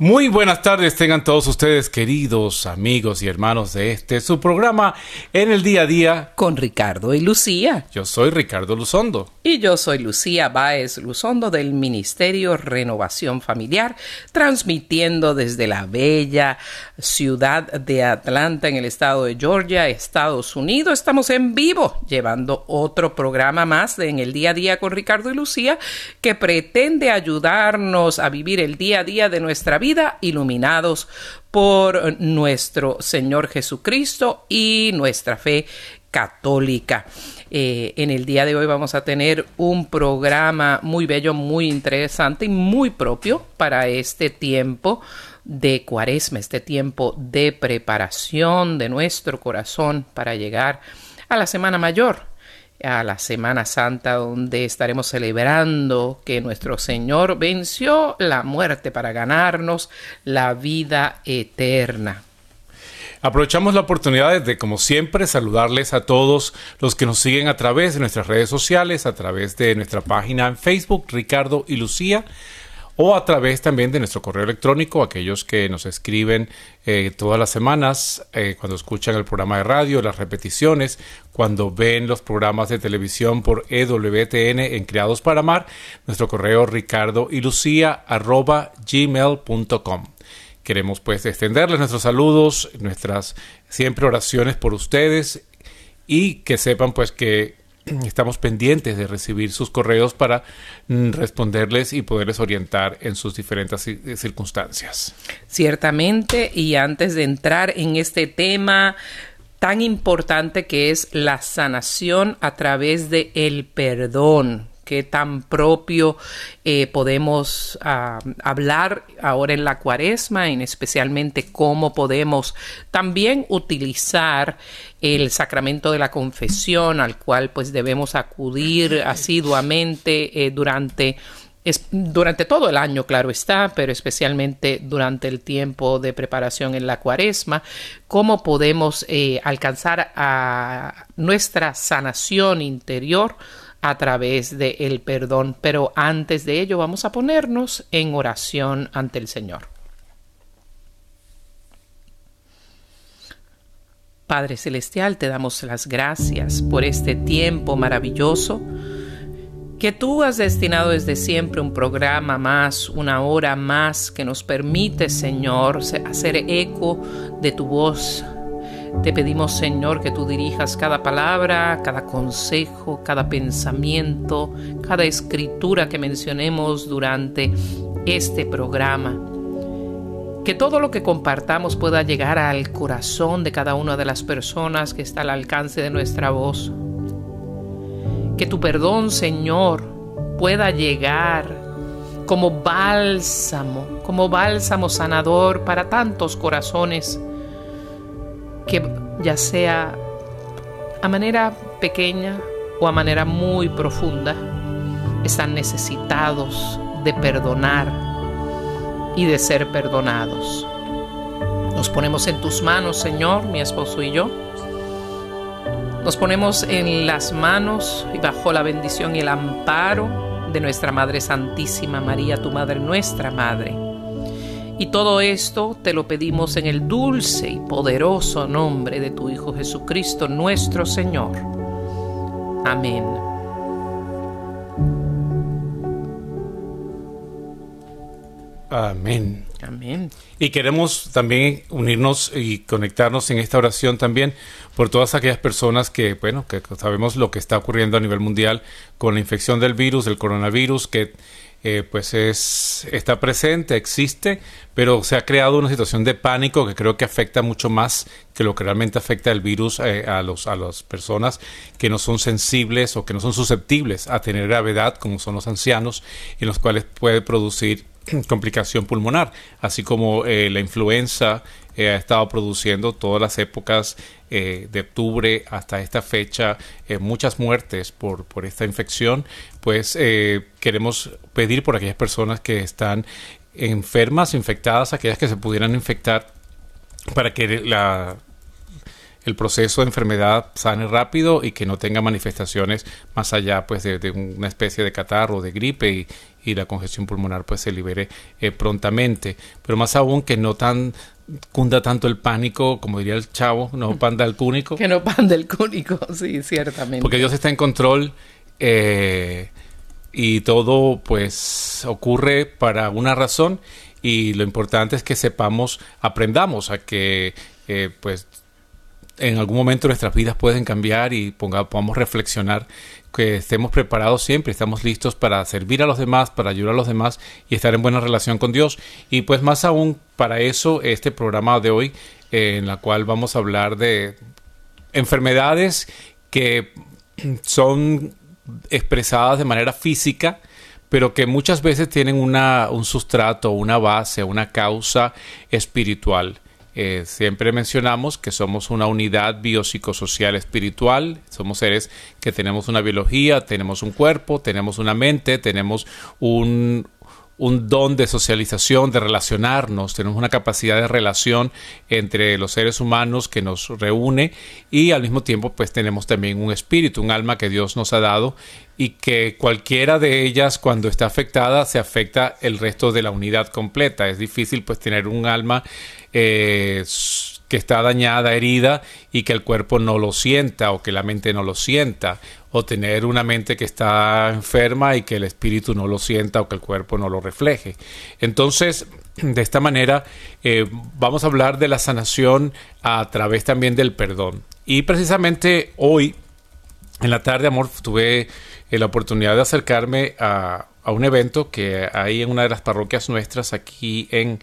Muy buenas tardes tengan todos ustedes queridos amigos y hermanos de este su programa en el día a día con Ricardo y Lucía. Yo soy Ricardo Luzondo. Y yo soy Lucía Báez Luzondo del Ministerio Renovación Familiar, transmitiendo desde la bella ciudad de Atlanta en el estado de Georgia, Estados Unidos. Estamos en vivo llevando otro programa más de En el día a día con Ricardo y Lucía que pretende ayudarnos a vivir el día a día de nuestra vida iluminados por nuestro Señor Jesucristo y nuestra fe católica. Eh, en el día de hoy vamos a tener un programa muy bello, muy interesante y muy propio para este tiempo de cuaresma, este tiempo de preparación de nuestro corazón para llegar a la Semana Mayor a la Semana Santa donde estaremos celebrando que nuestro Señor venció la muerte para ganarnos la vida eterna. Aprovechamos la oportunidad de, como siempre, saludarles a todos los que nos siguen a través de nuestras redes sociales, a través de nuestra página en Facebook, Ricardo y Lucía o a través también de nuestro correo electrónico, aquellos que nos escriben eh, todas las semanas, eh, cuando escuchan el programa de radio, las repeticiones, cuando ven los programas de televisión por EWTN en Creados para Amar, nuestro correo ricardo y lucía arroba gmail.com. Queremos pues extenderles nuestros saludos, nuestras siempre oraciones por ustedes y que sepan pues que estamos pendientes de recibir sus correos para mm, responderles y poderles orientar en sus diferentes circunstancias. Ciertamente, y antes de entrar en este tema tan importante que es la sanación a través de el perdón, qué tan propio eh, podemos ah, hablar ahora en la cuaresma, en especialmente cómo podemos también utilizar el sacramento de la confesión al cual pues debemos acudir asiduamente eh, durante durante todo el año, claro está, pero especialmente durante el tiempo de preparación en la cuaresma, cómo podemos eh, alcanzar a nuestra sanación interior a través del el perdón. Pero antes de ello vamos a ponernos en oración ante el Señor. Padre Celestial, te damos las gracias por este tiempo maravilloso que tú has destinado desde siempre un programa más, una hora más que nos permite, Señor, hacer eco de tu voz te pedimos, Señor, que tú dirijas cada palabra, cada consejo, cada pensamiento, cada escritura que mencionemos durante este programa. Que todo lo que compartamos pueda llegar al corazón de cada una de las personas que está al alcance de nuestra voz. Que tu perdón, Señor, pueda llegar como bálsamo, como bálsamo sanador para tantos corazones que ya sea a manera pequeña o a manera muy profunda, están necesitados de perdonar y de ser perdonados. Nos ponemos en tus manos, Señor, mi esposo y yo. Nos ponemos en las manos y bajo la bendición y el amparo de nuestra Madre Santísima María, tu Madre, nuestra Madre y todo esto te lo pedimos en el dulce y poderoso nombre de tu Hijo Jesucristo, nuestro Señor. Amén. Amén. Amén. Y queremos también unirnos y conectarnos en esta oración también por todas aquellas personas que, bueno, que sabemos lo que está ocurriendo a nivel mundial con la infección del virus, del coronavirus, que eh, pues es, está presente, existe, pero se ha creado una situación de pánico que creo que afecta mucho más que lo que realmente afecta el virus eh, a, los, a las personas que no son sensibles o que no son susceptibles a tener gravedad, como son los ancianos, en los cuales puede producir complicación pulmonar, así como eh, la influenza ha estado produciendo todas las épocas de octubre hasta esta fecha muchas muertes por, por esta infección, pues queremos pedir por aquellas personas que están enfermas, infectadas, aquellas que se pudieran infectar, para que la, el proceso de enfermedad sane rápido y que no tenga manifestaciones más allá pues de, una especie de catarro, de gripe y, y, la congestión pulmonar pues se libere eh, prontamente. Pero más aún que no tan cunda tanto el pánico, como diría el chavo, no panda el cúnico. Que no panda el cúnico, sí, ciertamente. Porque Dios está en control. Eh, y todo pues ocurre para una razón y lo importante es que sepamos, aprendamos a que eh, pues en algún momento nuestras vidas pueden cambiar y ponga, podamos reflexionar que estemos preparados siempre, estamos listos para servir a los demás, para ayudar a los demás y estar en buena relación con Dios. Y pues más aún para eso este programa de hoy en la cual vamos a hablar de enfermedades que son expresadas de manera física, pero que muchas veces tienen una, un sustrato, una base, una causa espiritual. Eh, siempre mencionamos que somos una unidad biopsicosocial espiritual, somos seres que tenemos una biología, tenemos un cuerpo, tenemos una mente, tenemos un, un don de socialización, de relacionarnos, tenemos una capacidad de relación entre los seres humanos que nos reúne y al mismo tiempo pues tenemos también un espíritu, un alma que Dios nos ha dado y que cualquiera de ellas cuando está afectada se afecta el resto de la unidad completa. Es difícil pues tener un alma eh, que está dañada, herida y que el cuerpo no lo sienta o que la mente no lo sienta o tener una mente que está enferma y que el espíritu no lo sienta o que el cuerpo no lo refleje. Entonces, de esta manera, eh, vamos a hablar de la sanación a través también del perdón. Y precisamente hoy, en la tarde, amor, tuve eh, la oportunidad de acercarme a, un evento que hay en una de las parroquias nuestras aquí en,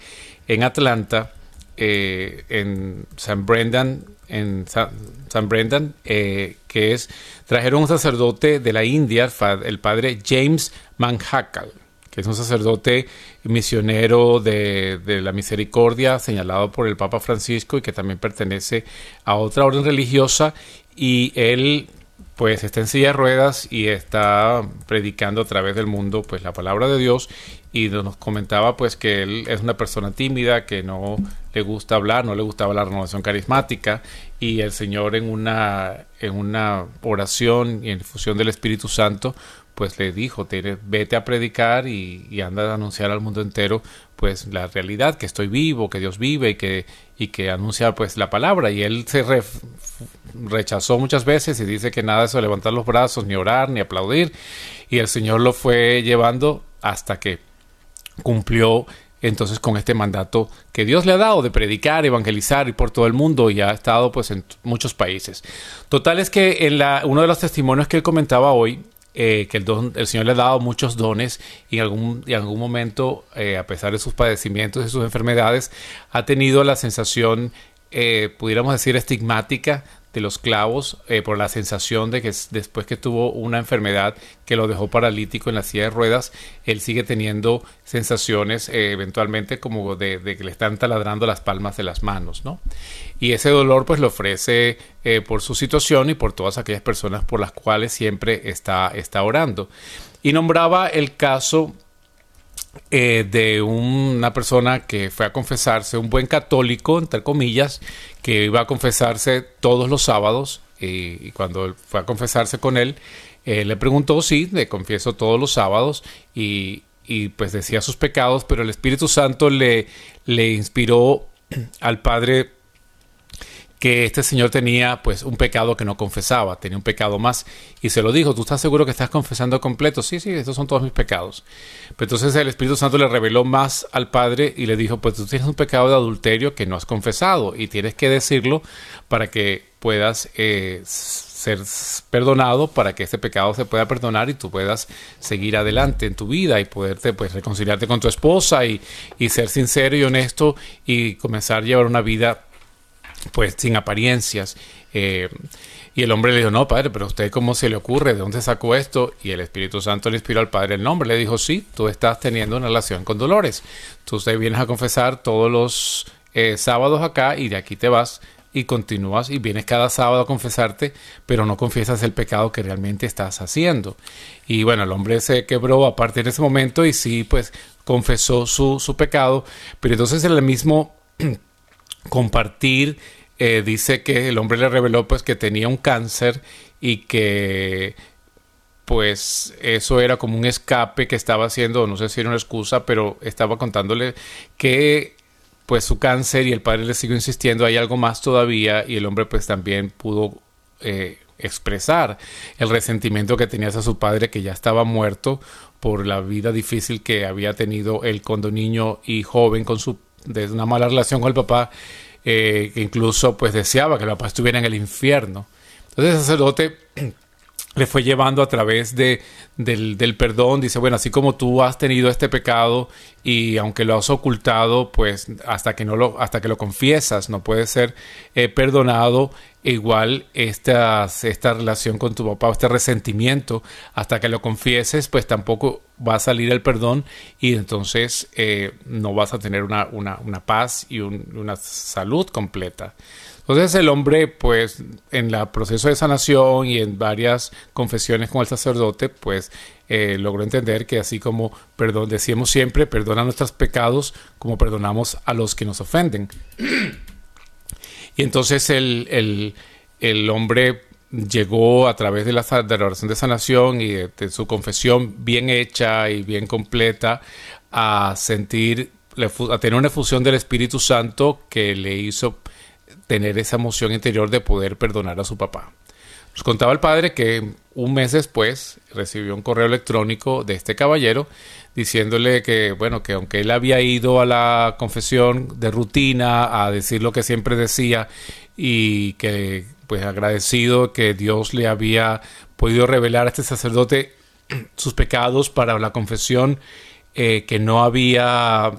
en Atlanta, eh, en San Brendan, en San, Brendan, eh, que es, trajeron un sacerdote de la India, el padre James Manhakkal, que es un sacerdote misionero de, de, la misericordia señalado por el Papa Francisco y que también pertenece a otra orden religiosa. Y él pues está en silla de ruedas y está predicando a través del mundo pues la palabra de Dios y nos comentaba pues que él es una persona tímida que no le gusta hablar, no le gustaba la renovación carismática y el Señor en una en una oración y en fusión del Espíritu Santo pues le dijo, vete a predicar y, anda a anunciar al mundo entero pues la realidad, que estoy vivo, que Dios vive y que, y que anuncia pues la palabra. Y él se rechazó muchas veces y dice que nada de eso levantar los brazos, ni orar, ni aplaudir. Y el Señor lo fue llevando hasta que cumplió entonces con este mandato que Dios le ha dado de predicar, evangelizar y por todo el mundo y ha estado pues en muchos países. Total es que en la, uno de los testimonios que él comentaba hoy eh, que el, el, Señor le ha dado muchos dones y en algún, en algún momento, eh, a pesar de sus padecimientos y sus enfermedades, ha tenido la sensación, eh, pudiéramos decir, estigmática de los clavos eh, por la sensación de que después que tuvo una enfermedad que lo dejó paralítico en la silla de ruedas, él sigue teniendo sensaciones eh, eventualmente como de, que le están taladrando las palmas de las manos, ¿no? Y ese dolor pues lo ofrece eh, por su situación y por todas aquellas personas por las cuales siempre está, está orando. Y nombraba el caso eh, de una persona que fue a confesarse, un buen católico, entre comillas, que iba a confesarse todos los sábados y, cuando fue a confesarse con él, eh, le preguntó, sí, le confieso todos los sábados y, y, pues decía sus pecados, pero el Espíritu Santo le, le inspiró al padre que este señor tenía pues un pecado que no confesaba, tenía un pecado más y se lo dijo, ¿tú estás seguro que estás confesando completo? Sí, sí, estos son todos mis pecados. Pero entonces el Espíritu Santo le reveló más al padre y le dijo, pues tú tienes un pecado de adulterio que no has confesado y tienes que decirlo para que puedas eh, ser perdonado, para que este pecado se pueda perdonar y tú puedas seguir adelante en tu vida y poderte pues reconciliarte con tu esposa y, y ser sincero y honesto y comenzar a llevar una vida pues sin apariencias. Eh, y el hombre le dijo, no, padre, pero usted cómo se le ocurre, ¿de dónde sacó esto? Y el Espíritu Santo le inspiró al padre el nombre. Le dijo, sí, tú estás teniendo una relación con Dolores. Tú usted vienes a confesar todos los eh, sábados acá y de aquí te vas y continúas y vienes cada sábado a confesarte, pero no confiesas el pecado que realmente estás haciendo. Y bueno, el hombre se quebró a partir de ese momento y sí, pues confesó su, su pecado, pero entonces en el mismo compartir eh, dice que el hombre le reveló pues que tenía un cáncer y que pues eso era como un escape que estaba haciendo, no sé si era una excusa, pero estaba contándole que pues su cáncer y el padre le siguió insistiendo, hay algo más todavía y el hombre pues también pudo eh, expresar el resentimiento que tenía hacia su padre que ya estaba muerto por la vida difícil que había tenido él cuando niño y joven con su de una mala relación con el papá eh, que incluso pues deseaba que el papá estuviera en el infierno. Entonces el sacerdote le fue llevando a través de, del, del, perdón, dice, bueno, así como tú has tenido este pecado y aunque lo has ocultado, pues hasta que, no lo, hasta que lo confiesas no puede ser eh, perdonado, igual esta, esta relación con tu papá, este resentimiento, hasta que lo confieses, pues tampoco va a salir el perdón y entonces eh, no vas a tener una, una, una paz y un, una salud completa. Entonces el hombre, pues, en el proceso de sanación y en varias confesiones con el sacerdote, pues, eh, logró entender que así como perdón, decíamos siempre, perdona nuestros pecados como perdonamos a los que nos ofenden. y entonces el, el, hombre llegó a través de la, oración de sanación y de, de, su confesión bien hecha y bien completa a sentir, a tener una efusión del Espíritu Santo que le hizo tener esa emoción interior de poder perdonar a su papá. Nos contaba el padre que un mes después recibió un correo electrónico de este caballero diciéndole que, bueno, que aunque él había ido a la confesión de rutina a decir lo que siempre decía y que, pues agradecido que Dios le había podido revelar a este sacerdote sus pecados para la confesión eh, que no había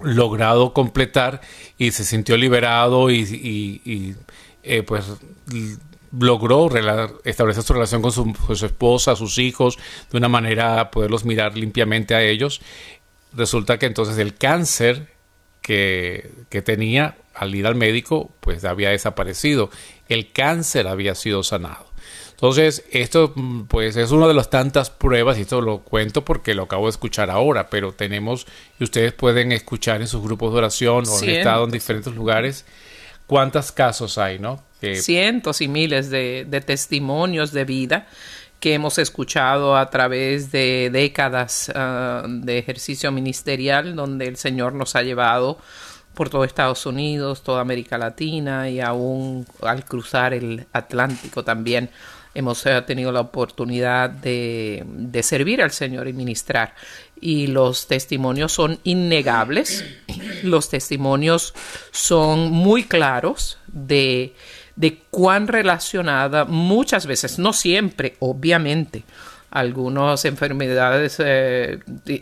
logrado completar y se sintió liberado y, eh, pues logró establecer su relación con su, esposa, sus hijos, de una manera poderlos mirar limpiamente a ellos. Resulta que entonces el cáncer que, que tenía al ir al médico pues había desaparecido. El cáncer había sido sanado. Entonces, esto mm, pues es una de las tantas pruebas, y esto lo cuento porque lo acabo de escuchar ahora, pero tenemos, y ustedes pueden escuchar en sus grupos de oración o han estado en diferentes lugares, cuántos casos hay, ¿no? Cientos y miles de, de testimonios de vida que hemos escuchado a través de décadas uh, de ejercicio ministerial donde el Señor nos ha llevado por todo Estados Unidos, toda América Latina y aún al cruzar el Atlántico también hemos eh, tenido la oportunidad de, servir al Señor y ministrar. Y los testimonios son innegables, los testimonios son muy claros de, de cuán relacionada muchas veces, no siempre, obviamente, algunas enfermedades eh,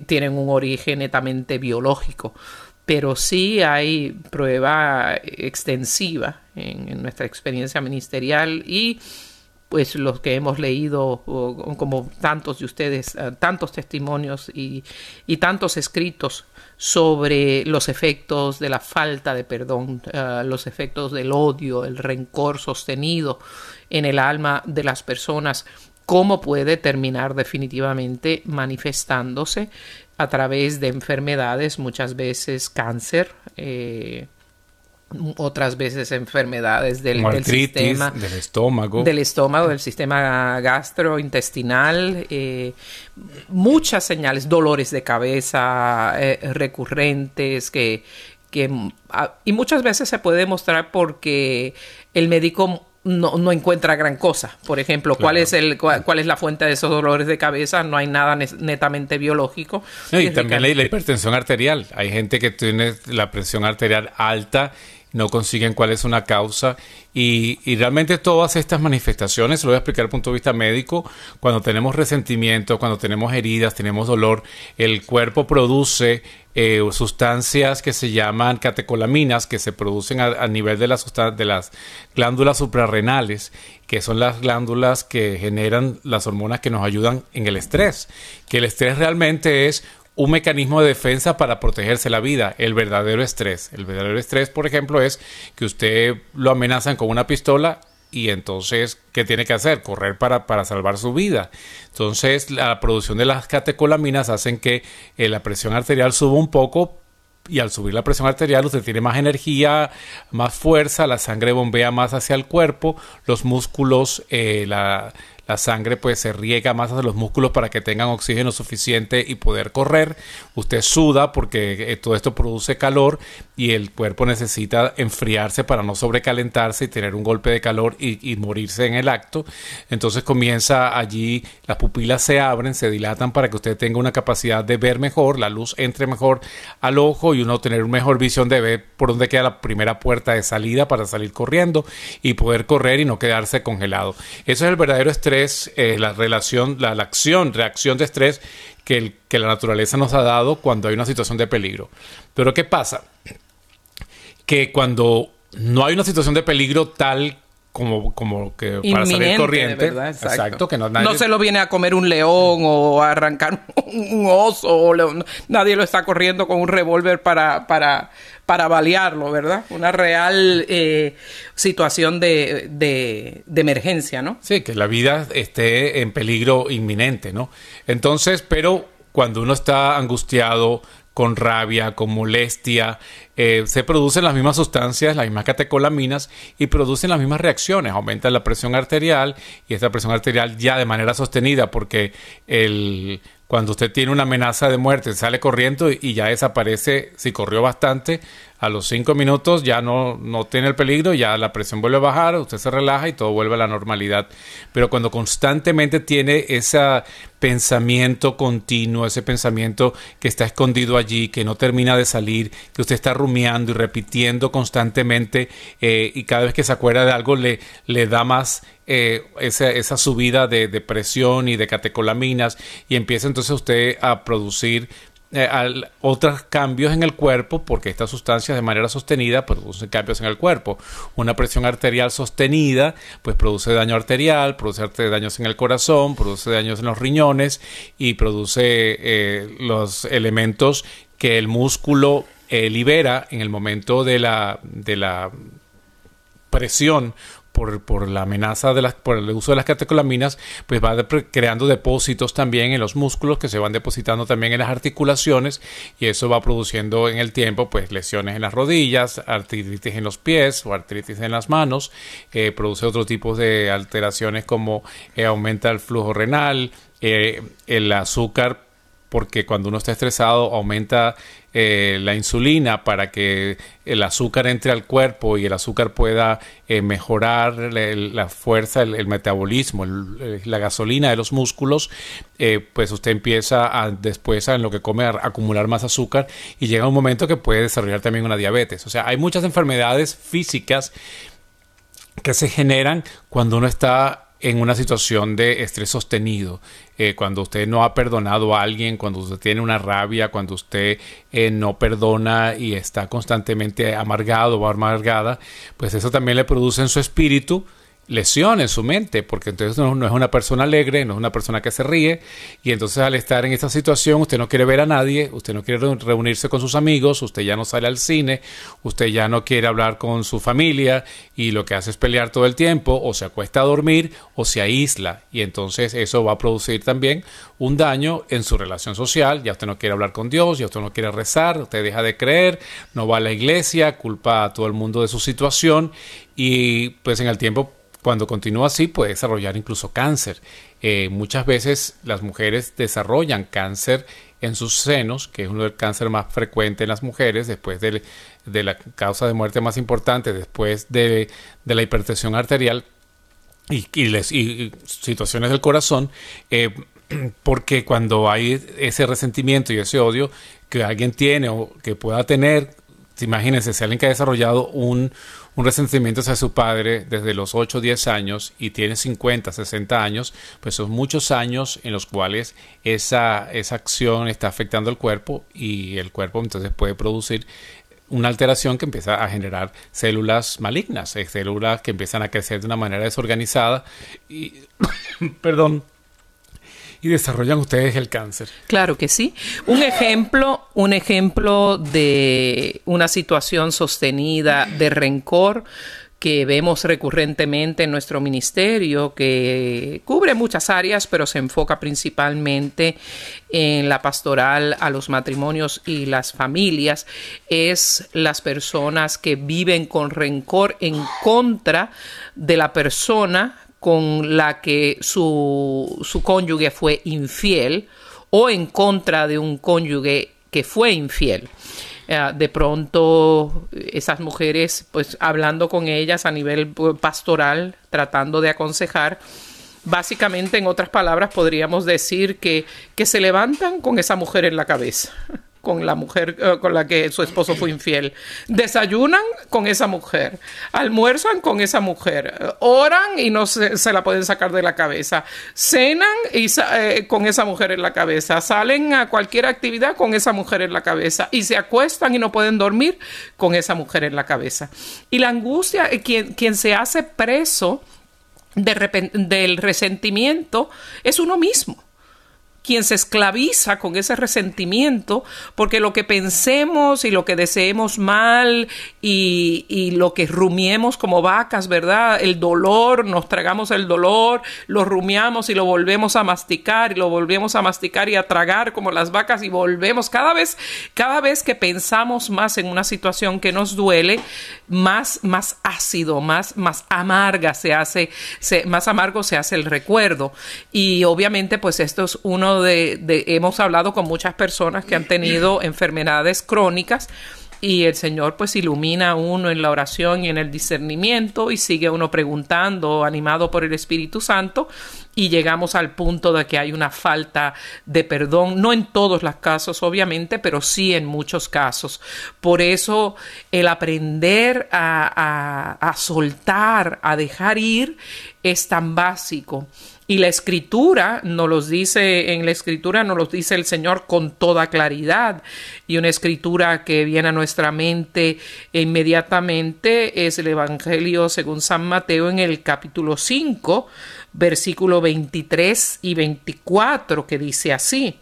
tienen un origen netamente biológico, pero sí hay prueba extensiva en, en nuestra experiencia ministerial y pues los que hemos leído, como tantos de ustedes, eh, tantos testimonios y, y, tantos escritos sobre los efectos de la falta de perdón, uh, los efectos del odio, el rencor sostenido en el alma de las personas, cómo puede terminar definitivamente manifestándose a través de enfermedades, muchas veces cáncer, eh, otras veces enfermedades del, del, sistema del estómago del estómago del sistema gastrointestinal eh, muchas señales dolores de cabeza eh, recurrentes que que ah, y muchas veces se puede demostrar porque el médico no, encuentra gran cosa. Por ejemplo, ¿cuál, es el, cuál, es la fuente de esos dolores de cabeza? No hay nada netamente biológico. y también la, la hipertensión arterial. Hay gente que tiene la presión arterial alta no consiguen cuál es una causa. Y, realmente todas estas manifestaciones, lo voy a explicar desde el punto de vista médico, cuando tenemos resentimiento, cuando tenemos heridas, tenemos dolor, el cuerpo produce eh, sustancias que se llaman catecolaminas que se producen a, nivel de las, de las glándulas suprarrenales, que son las glándulas que generan las hormonas que nos ayudan en el estrés, que el estrés realmente es un mecanismo de defensa para protegerse la vida, el verdadero estrés. El verdadero estrés, por ejemplo, es que usted lo amenazan con una pistola y entonces, ¿qué tiene que hacer? Correr para, para salvar su vida. Entonces, la producción de las catecolaminas hacen que eh, la presión arterial suba un poco y al subir la presión arterial usted tiene más energía, más fuerza, la sangre bombea más hacia el cuerpo, los músculos, eh, la, la sangre pues se riega más hacia los músculos para que tengan oxígeno suficiente y poder correr. Usted suda porque eh, todo esto produce calor y el cuerpo necesita enfriarse para no sobrecalentarse y tener un golpe de calor y, morirse en el acto. Entonces comienza allí, las pupilas se abren, se dilatan para que usted tenga una capacidad de ver mejor, la luz entre mejor al ojo y uno tener una mejor visión de ver por dónde queda la primera puerta de salida para salir corriendo y poder correr y no quedarse congelado. Eso es el verdadero estrés eh, la relación, la, acción, reacción de estrés que, que la naturaleza nos ha dado cuando hay una situación de peligro. Pero ¿qué pasa? Que cuando no hay una situación de peligro tal como, como que para salir corriente. exacto. que no, se lo viene a comer un león o a arrancar un oso. O nadie lo está corriendo con un revólver para, para, para balearlo, ¿verdad? Una real eh, situación de, de, de, emergencia, ¿no? Sí, que la vida esté en peligro inminente, ¿no? Entonces, pero cuando uno está angustiado, con rabia, con molestia, eh, se producen las mismas sustancias, las mismas catecolaminas y producen las mismas reacciones. Aumenta la presión arterial y esta presión arterial ya de manera sostenida porque el, cuando usted tiene una amenaza de muerte sale corriendo y ya desaparece, si corrió bastante, a los cinco minutos ya no, no tiene el peligro, ya la presión vuelve a bajar, usted se relaja y todo vuelve a la normalidad. Pero cuando constantemente tiene ese pensamiento continuo, ese pensamiento que está escondido allí, que no termina de salir, que usted está rumiando y repitiendo constantemente eh, y cada vez que se acuerda de algo le, le da más eh, esa, esa, subida de, de, presión y de catecolaminas y empieza entonces usted a producir eh, otros cambios en el cuerpo porque estas sustancias de manera sostenida producen cambios en el cuerpo. Una presión arterial sostenida pues produce daño arterial, produce daños en el corazón, produce daños en los riñones y produce los elementos que el músculo eh, libera en el momento de la, de la presión por, la amenaza de las, por el uso de las catecolaminas, pues va creando depósitos también en los músculos que se van depositando también en las articulaciones y eso va produciendo en el tiempo pues lesiones en las rodillas, artritis en los pies o artritis en las manos, eh, produce otro tipo de alteraciones como eh, aumenta el flujo renal, el azúcar porque cuando uno está estresado aumenta eh, la insulina para que el azúcar entre al cuerpo y el azúcar pueda eh, mejorar la fuerza, el, metabolismo, la gasolina de los músculos, eh, pues usted empieza después en lo que come a acumular más azúcar y llega un momento que puede desarrollar también una diabetes. O sea, hay muchas enfermedades físicas que se generan cuando uno está en una situación de estrés sostenido, eh, cuando usted no ha perdonado a alguien, cuando usted tiene una rabia, cuando usted eh, no perdona y está constantemente amargado o amargada, pues eso también le produce en su espíritu lesión en su mente, porque entonces no, es una persona alegre, no es una persona que se ríe, y entonces al estar en esta situación usted no quiere ver a nadie, usted no quiere reunirse con sus amigos, usted ya no sale al cine, usted ya no quiere hablar con su familia, y lo que hace es pelear todo el tiempo, o se acuesta a dormir, o se aísla, y entonces eso va a producir también un daño en su relación social, ya usted no quiere hablar con Dios, ya usted no quiere rezar, usted deja de creer, no va a la iglesia, culpa a todo el mundo de su situación, y pues en el tiempo cuando continúa así puede desarrollar incluso cáncer. Eh, muchas veces las mujeres desarrollan cáncer en sus senos, que es uno del cáncer más frecuente en las mujeres después de la causa de muerte más importante después de, la hipertensión arterial y, y, situaciones del corazón, eh, porque cuando hay ese resentimiento y ese odio que alguien tiene o que pueda tener, imagínense, si alguien que ha desarrollado un, un resentimiento hacia su padre desde los 8 o 10 años y tiene 50, 60 años, pues son muchos años en los cuales esa, esa acción está afectando al cuerpo y el cuerpo entonces puede producir una alteración que empieza a generar células malignas, eh, células que empiezan a crecer de una manera desorganizada y, perdón, y desarrollan ustedes el cáncer. Claro que sí. Un ejemplo, un ejemplo de una situación sostenida de rencor que vemos recurrentemente en nuestro ministerio, que cubre muchas áreas, pero se enfoca principalmente en la pastoral a los matrimonios y las familias, es las personas que viven con rencor en contra de la persona con la que su, su cónyuge fue infiel o en contra de un cónyuge que fue infiel. Eh, de pronto esas mujeres, pues hablando con ellas a nivel pues, pastoral, tratando de aconsejar, básicamente en otras palabras podríamos decir que, que se levantan con esa mujer en la cabeza con la mujer eh, con la que su esposo fue infiel. Desayunan con esa mujer, almuerzan con esa mujer, oran y no se, la pueden sacar de la cabeza, cenan y, eh, con esa mujer en la cabeza, salen a cualquier actividad con esa mujer en la cabeza y se acuestan y no pueden dormir con esa mujer en la cabeza. Y la angustia, eh, quien, quien se hace preso del resentimiento es uno mismo quien se esclaviza con ese resentimiento, porque lo que pensemos y lo que deseemos mal y, lo que rumiemos como vacas, ¿verdad? El dolor, nos tragamos el dolor, lo rumiamos y lo volvemos a masticar y lo volvemos a masticar y a tragar como las vacas y volvemos cada vez, cada vez que pensamos más en una situación que nos duele, más, más ácido, más, más amarga se hace, más amargo se hace el recuerdo. Y obviamente, pues esto es uno de, hemos hablado con muchas personas que han tenido enfermedades crónicas y el Señor pues ilumina a uno en la oración y en el discernimiento y sigue uno preguntando, animado por el Espíritu Santo y llegamos al punto de que hay una falta de perdón, no en todos los casos obviamente, pero sí en muchos casos. Por eso el aprender a, a soltar, a dejar ir, es tan básico. Y la escritura nos los dice, en la escritura nos los dice el Señor con toda claridad. Y una escritura que viene a nuestra mente inmediatamente es el Evangelio según San Mateo en el capítulo 5, versículo 23 y 24, que dice así.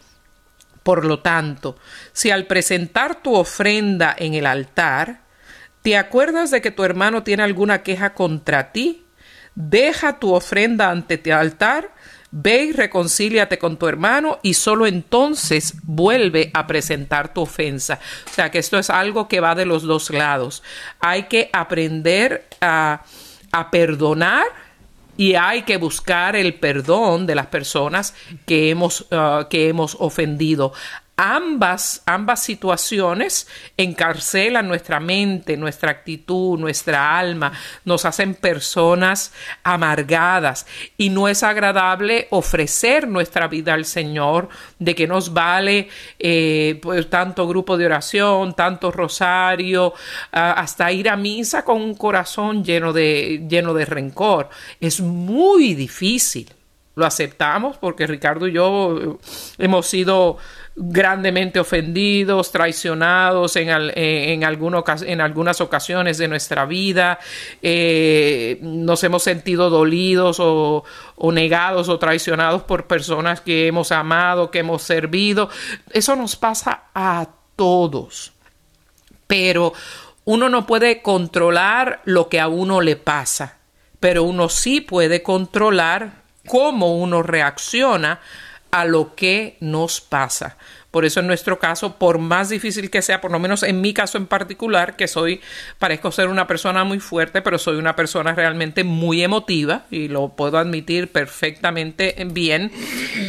Por lo tanto, si al presentar tu ofrenda en el altar, te acuerdas de que tu hermano tiene alguna queja contra ti, deja tu ofrenda ante tu altar, ve y reconcíliate con tu hermano y solo entonces vuelve a presentar tu ofensa. O sea que esto es algo que va de los dos lados. Hay que aprender a, a perdonar y hay que buscar el perdón de las personas que hemos, uh, que hemos ofendido ambas, ambas situaciones encarcelan nuestra mente, nuestra actitud, nuestra alma, nos hacen personas amargadas y no es agradable ofrecer nuestra vida al Señor, de que nos vale eh, pues, tanto grupo de oración, tanto rosario, hasta ir a misa con un corazón lleno de, lleno de rencor. Es muy difícil. Lo aceptamos porque Ricardo y yo hemos sido grandemente ofendidos, traicionados en, en, en algunas ocasiones de nuestra vida, eh, nos hemos sentido dolidos o, negados o traicionados por personas que hemos amado, que hemos servido. Eso nos pasa a todos. Pero uno no puede controlar lo que a uno le pasa, pero uno sí puede controlar cómo uno reacciona a lo que nos pasa. Por eso en nuestro caso, por más difícil que sea, por lo menos en mi caso en particular, que soy, parezco ser una persona muy fuerte, pero soy una persona realmente muy emotiva y lo puedo admitir perfectamente bien,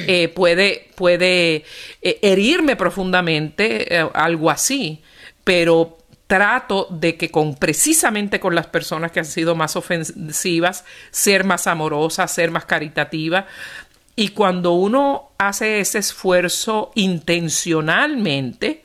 eh, puede, puede eh, herirme profundamente eh, algo así, pero trato de que con precisamente con las personas que han sido más ofensivas, ser más amorosa, ser más caritativa. Y cuando uno hace ese esfuerzo intencionalmente,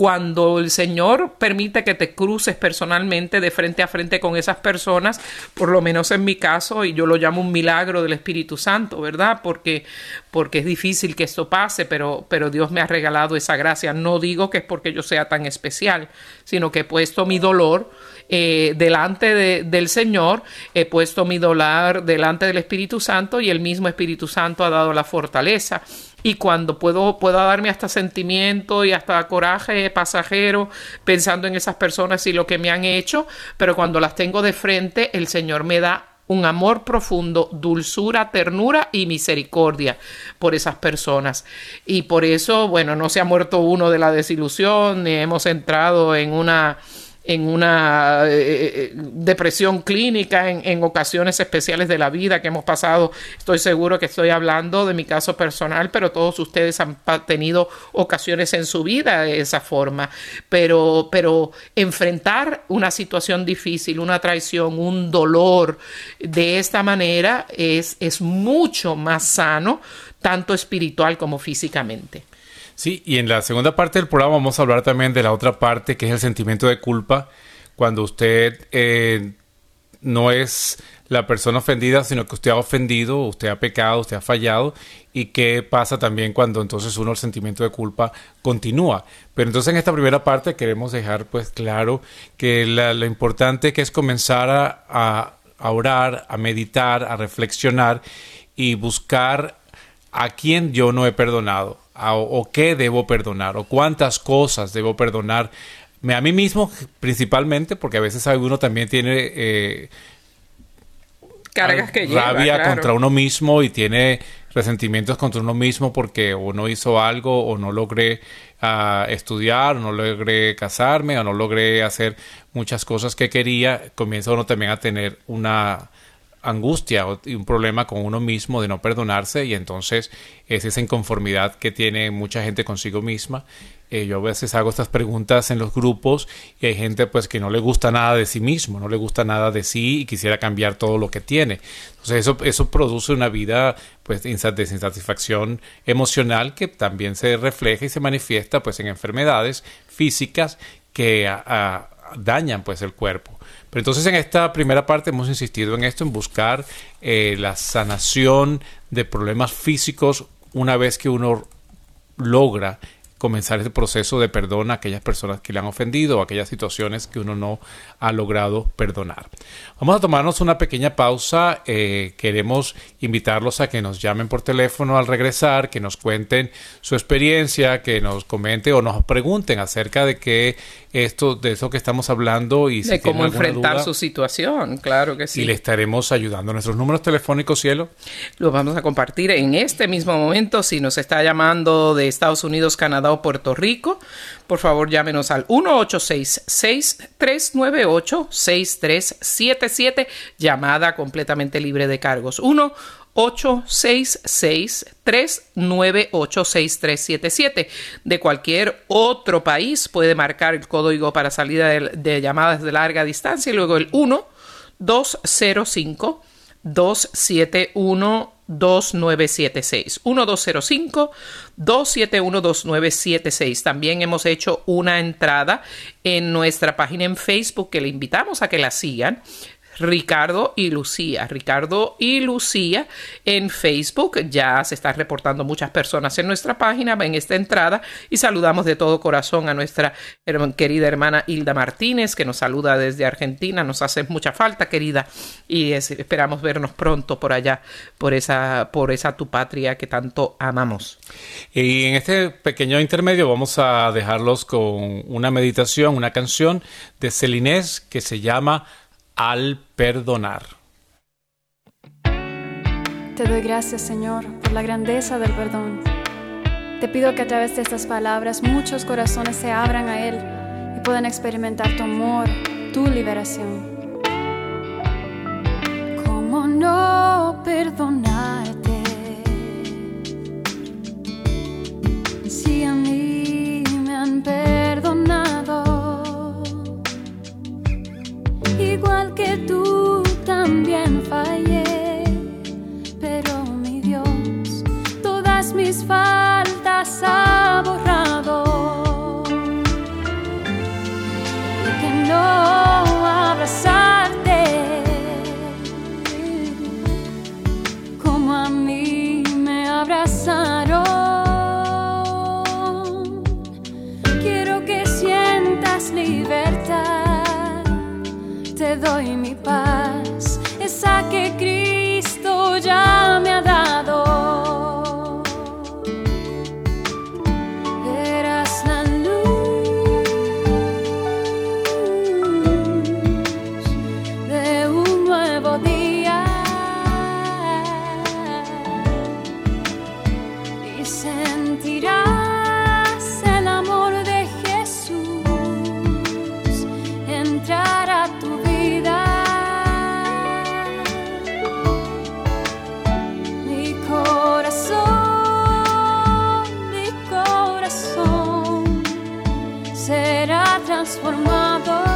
cuando el Señor permite que te cruces personalmente de frente a frente con esas personas, por lo menos en mi caso, y yo lo llamo un milagro del Espíritu Santo, ¿verdad? Porque, porque es difícil que esto pase, pero, pero Dios me ha regalado esa gracia. No digo que es porque yo sea tan especial, sino que he puesto mi dolor eh, delante del Señor, he puesto mi dolor delante del Espíritu Santo y el mismo Espíritu Santo ha dado la fortaleza y cuando puedo, puedo darme hasta sentimiento y hasta coraje pasajero pensando en esas personas y lo que me han hecho, pero cuando las tengo de frente, el Señor me da un amor profundo, dulzura, ternura y misericordia por esas personas. Y por eso, bueno, no se ha muerto uno de la desilusión, ni hemos entrado en una en una eh, eh, eh, depresión clínica en, ocasiones especiales de la vida que hemos pasado. Estoy seguro que estoy hablando de mi caso personal, pero todos ustedes han tenido ocasiones en su vida de esa forma. Pero, pero enfrentar una situación difícil, una traición, un dolor de esta manera es, es mucho más sano, tanto espiritual como físicamente. Sí, y en la segunda parte del programa vamos a hablar también de la otra parte, que es el sentimiento de culpa, cuando usted eh, no es la persona ofendida, sino que usted ha ofendido, usted ha pecado, usted ha fallado, y qué pasa también cuando entonces uno el sentimiento de culpa continúa. Pero entonces en esta primera parte queremos dejar pues claro que lo importante que es comenzar a, a orar, a meditar, a reflexionar y buscar a quien yo no he perdonado o, qué debo perdonar o cuántas cosas debo perdonar a mí mismo principalmente porque a veces uno también tiene eh, cargas que rabia contra uno mismo y tiene resentimientos contra uno mismo porque o no hizo algo o no logré ah, estudiar o no logré casarme o no logré hacer muchas cosas que quería comienza uno también a tener una angustia y un problema con uno mismo de no perdonarse y entonces es esa inconformidad que tiene mucha gente consigo misma. Eh, yo a veces hago estas preguntas en los grupos y hay gente pues que no le gusta nada de sí mismo, no le gusta nada de sí y quisiera cambiar todo lo que tiene. Entonces eso, eso produce una vida pues de insatisfacción emocional que también se refleja y se manifiesta pues en enfermedades físicas que dañan pues el cuerpo. Pero entonces en esta primera parte hemos insistido en esto, en buscar eh, la sanación de problemas físicos una vez que uno logra comenzar ese proceso de perdón a aquellas personas que le han ofendido o aquellas situaciones que uno no ha logrado perdonar. Vamos a tomarnos una pequeña pausa. Eh, queremos invitarlos a que nos llamen por teléfono al regresar, que nos cuenten su experiencia, que nos comenten o nos pregunten acerca de qué esto, de eso que estamos hablando y de cómo enfrentar su situación, claro que sí. Y le estaremos ayudando. Nuestros números telefónicos, cielo. Los vamos a compartir en este mismo momento. Si nos está llamando de Estados Unidos, Canadá Puerto Rico, por favor llámenos al 1-866-398-6377, llamada completamente libre de cargos. 1 866-398-6377. De cualquier otro país puede marcar el código para salida de, llamadas de larga distancia y luego el 1 205 271 2976 1205 271 2976 También hemos hecho una entrada en nuestra página en Facebook que le invitamos a que la sigan. Ricardo y Lucía. Ricardo y Lucía en Facebook. Ya se están reportando muchas personas en nuestra página, en esta entrada y saludamos de todo corazón a nuestra querida hermana Hilda Martínez que nos saluda desde Argentina. Nos hace mucha falta, querida, y esperamos vernos pronto por allá, por esa, por esa tu patria que tanto amamos. Y en este pequeño intermedio vamos a dejarlos con una meditación, una canción de Celinés que se llama al perdonar. Te doy gracias, Señor, por la grandeza del perdón. Te pido que a través de estas palabras muchos corazones se abran a Él y puedan experimentar tu amor, tu liberación. ¿Cómo no perdonarte? Igual que tú también fallé, será transformado.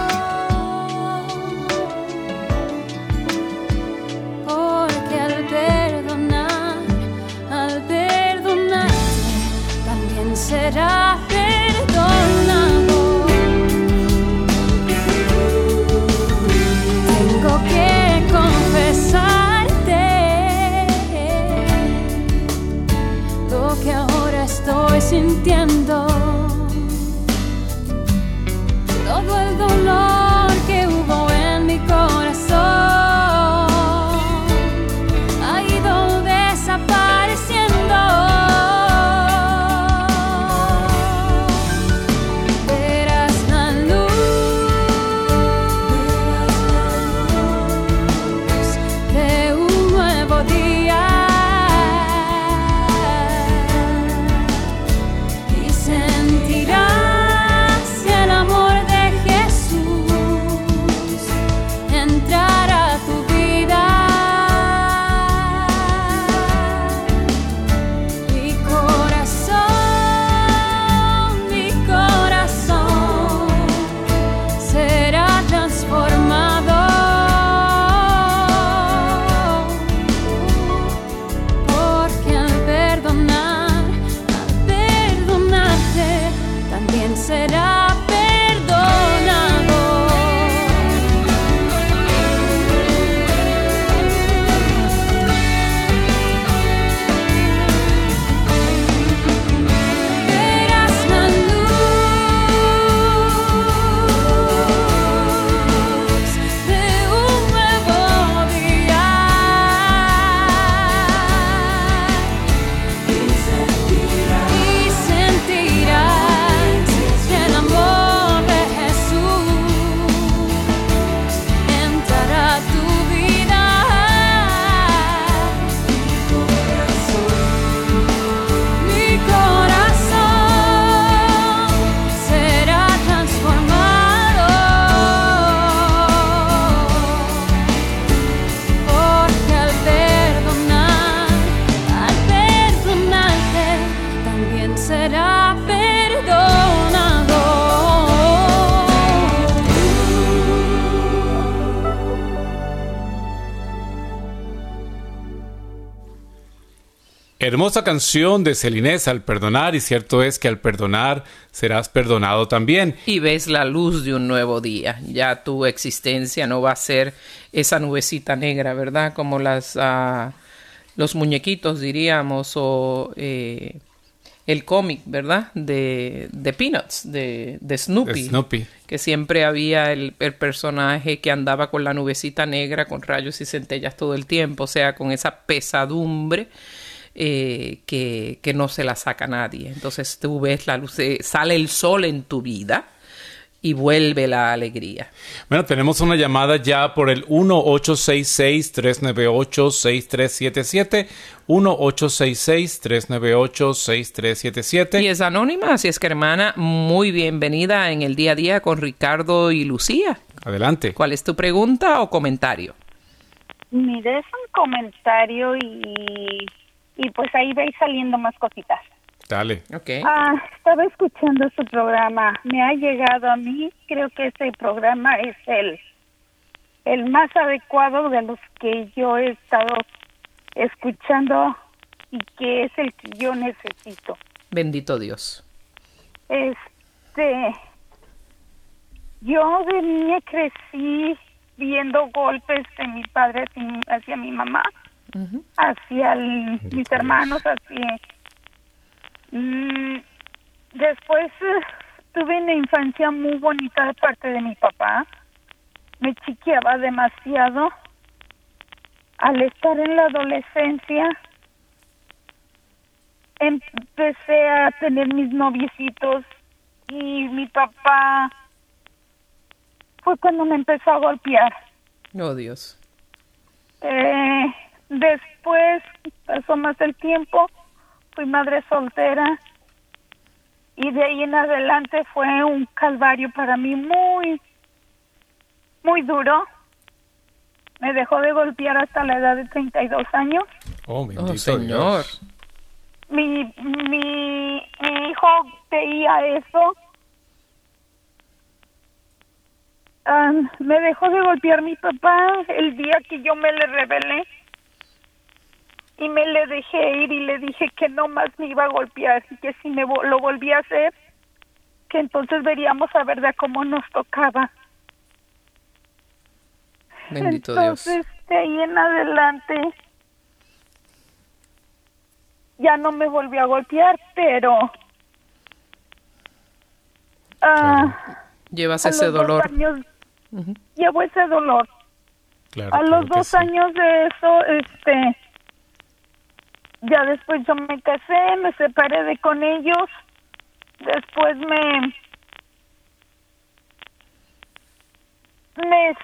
Hermosa canción de Celinés al perdonar y cierto es que al perdonar serás perdonado también. y ves la luz de un nuevo día. Ya tu existencia no va a ser esa nubecita negra, ¿verdad? Como las ah, los muñequitos, diríamos, o eh, el cómic, ¿verdad? De, de Peanuts, de, de Snoopy. De Snoopy. Que siempre había el, el personaje que andaba con la nubecita negra, con rayos y centellas todo el tiempo, o sea, con esa pesadumbre eh, que, que no se la saca nadie. Entonces tú ves la luz, eh, sale el sol en tu vida y vuelve la alegría. Bueno, tenemos una llamada ya por el 1-866-398-6377. 1-866-398-6377. Y es anónima, así es que hermana, muy bienvenida en el día a día con Ricardo y Lucía. Adelante. ¿Cuál es tu pregunta o comentario? Mire, es un comentario y, y pues ahí veis saliendo más cositas. Dale. Ok. Ah, estaba escuchando su programa. Me ha llegado a mí, creo que ese programa es el el más adecuado de los que yo he estado escuchando y que es el que yo necesito. Bendito Dios. Este, yo de niña crecí viendo golpes de mi padre hacia, mi mamá, hacia mis hermanos, hacia... Mm, después eh, tuve una infancia muy bonita de parte de mi papá. Me chiqueaba demasiado. Al estar en la adolescencia, empecé a tener mis noviecitos y mi papá fue cuando me empezó a golpear. Oh, Dios. Eh, después pasó más el tiempo, fui madre soltera y de ahí en adelante fue un calvario para mí muy, muy duro. Me dejó de golpear hasta la edad de 32 años. Oh, oh, Señor. Mi, mi, mi hijo veía eso me dejó de golpear mi papá el día que yo me le rebelé y me le dejé ir y le dije que no más me iba a golpear y que si me lo volvía a hacer que entonces veríamos a ver de cómo nos tocaba. Bendito entonces de ahí en adelante ya no me volvió a golpear, pero ah, llevas ese dolor. llevo ese dolor. a los dos años de eso, este, ya después yo me casé, me separé de con ellos, después me, me,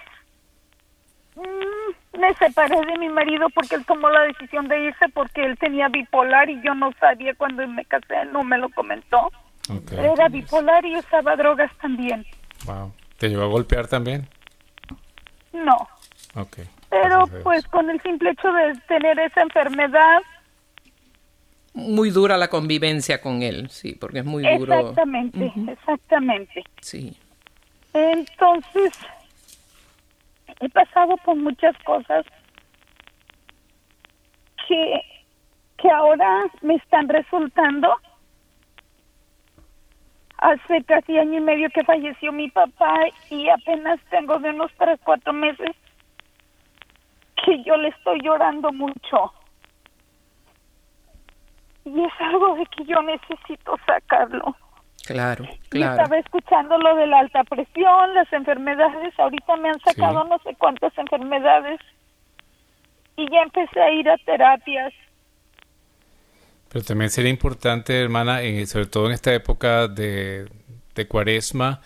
mm, me separé de mi marido porque él tomó la decisión de irse porque él tenía bipolar y yo no sabía cuando me casé, no me lo comentó. Era bipolar y usaba drogas también. Wow. ¿Te llevó a golpear también? No. Pero pues con el simple hecho de tener esa enfermedad. Muy dura la convivencia con él, sí, porque es muy duro. Exactamente, exactamente. Sí. Entonces, he pasado por muchas cosas que, que ahora me están resultando hace casi año y medio que falleció mi papá y apenas tengo de unos tres, cuatro meses que yo le estoy llorando mucho. Y es algo de que yo necesito sacarlo. Claro, claro. Y estaba escuchando lo de la alta presión, las enfermedades. Ahorita me han sacado no sé cuántas enfermedades. Y ya empecé a ir a terapias pero también sería importante, hermana, en, sobre todo en esta época de, de cuaresma,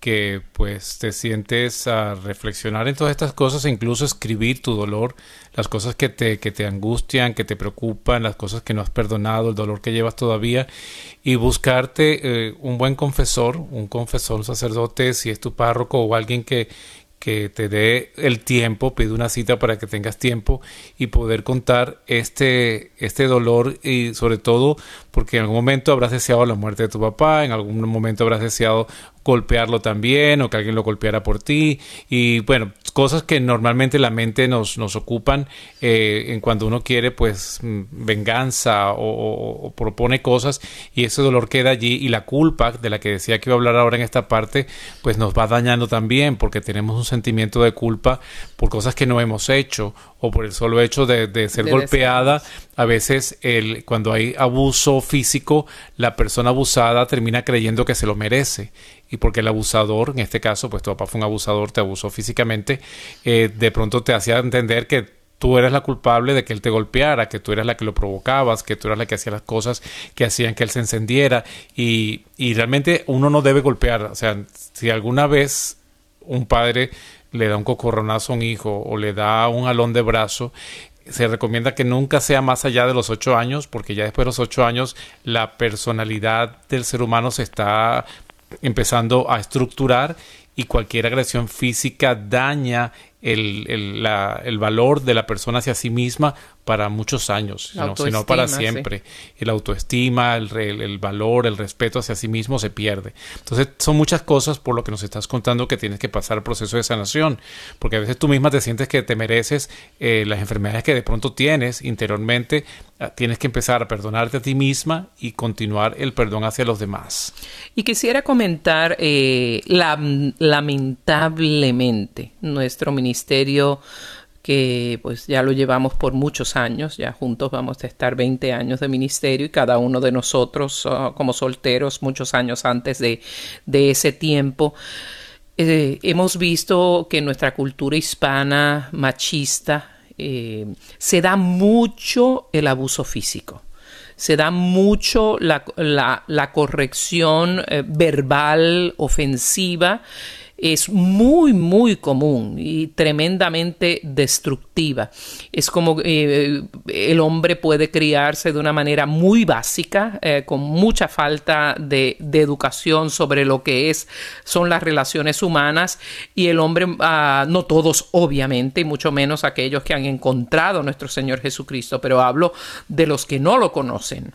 que pues te sientes a reflexionar en todas estas cosas e incluso escribir tu dolor, las cosas que te, que te angustian, que te preocupan, las cosas que no has perdonado, el dolor que llevas todavía y buscarte eh, un buen confesor, un confesor, un sacerdote, si es tu párroco o alguien que, que te dé el tiempo, pide una cita para que tengas tiempo y poder contar este, este dolor y sobre todo porque en algún momento habrás deseado la muerte de tu papá, en algún momento habrás deseado golpearlo también o que alguien lo golpeara por ti. Y bueno, cosas que normalmente la mente nos, nos ocupan eh, en cuando uno quiere pues mm, venganza o, propone cosas y ese dolor queda allí y la culpa de la que decía que iba a hablar ahora en esta parte pues nos va dañando también porque tenemos un sentimiento de culpa por cosas que no hemos hecho o por el solo hecho de, ser golpeada. a veces el, cuando hay abuso físico la persona abusada termina creyendo que se lo merece y porque el abusador, en este caso, pues tu papá fue un abusador, te abusó físicamente, eh, de pronto te hacía entender que tú eres la culpable de que él te golpeara, que tú eras la que lo provocabas, que tú eras la que hacía las cosas que hacían que él se encendiera y, y realmente uno no debe golpear, o sea, si alguna vez un padre le da un cocorronazo a un hijo o le da un alón de brazo, se recomienda que nunca sea más allá de los ocho años, porque ya después de los ocho años la personalidad del ser humano se está empezando a estructurar y cualquier agresión física daña el, el, valor de la persona hacia sí misma para muchos años, sino, para siempre. El autoestima, el, el, valor, el respeto hacia sí mismo se pierde. Entonces son muchas cosas por lo que nos estás contando que tienes que pasar el proceso de sanación, porque a veces tú misma te sientes que te mereces eh, las enfermedades que de pronto tienes interiormente, tienes que empezar a perdonarte a ti misma y continuar el perdón hacia los demás. Y quisiera comentar, eh, lamentablemente, nuestro ministerio que pues ya lo llevamos por muchos años, ya juntos vamos a estar 20 años de ministerio y cada uno de nosotros ah, como solteros muchos años antes de, ese tiempo. Eh, hemos visto que nuestra cultura hispana machista eh, se da mucho el abuso físico se da mucho la, corrección eh, verbal ofensiva es muy, muy común y tremendamente destructiva. Es como eh, el hombre puede criarse de una manera muy básica, eh, con mucha falta de, educación sobre lo que es, son las relaciones humanas y el hombre, ah, no todos obviamente, y mucho menos aquellos que han encontrado a nuestro Señor Jesucristo, pero hablo de los que no lo conocen.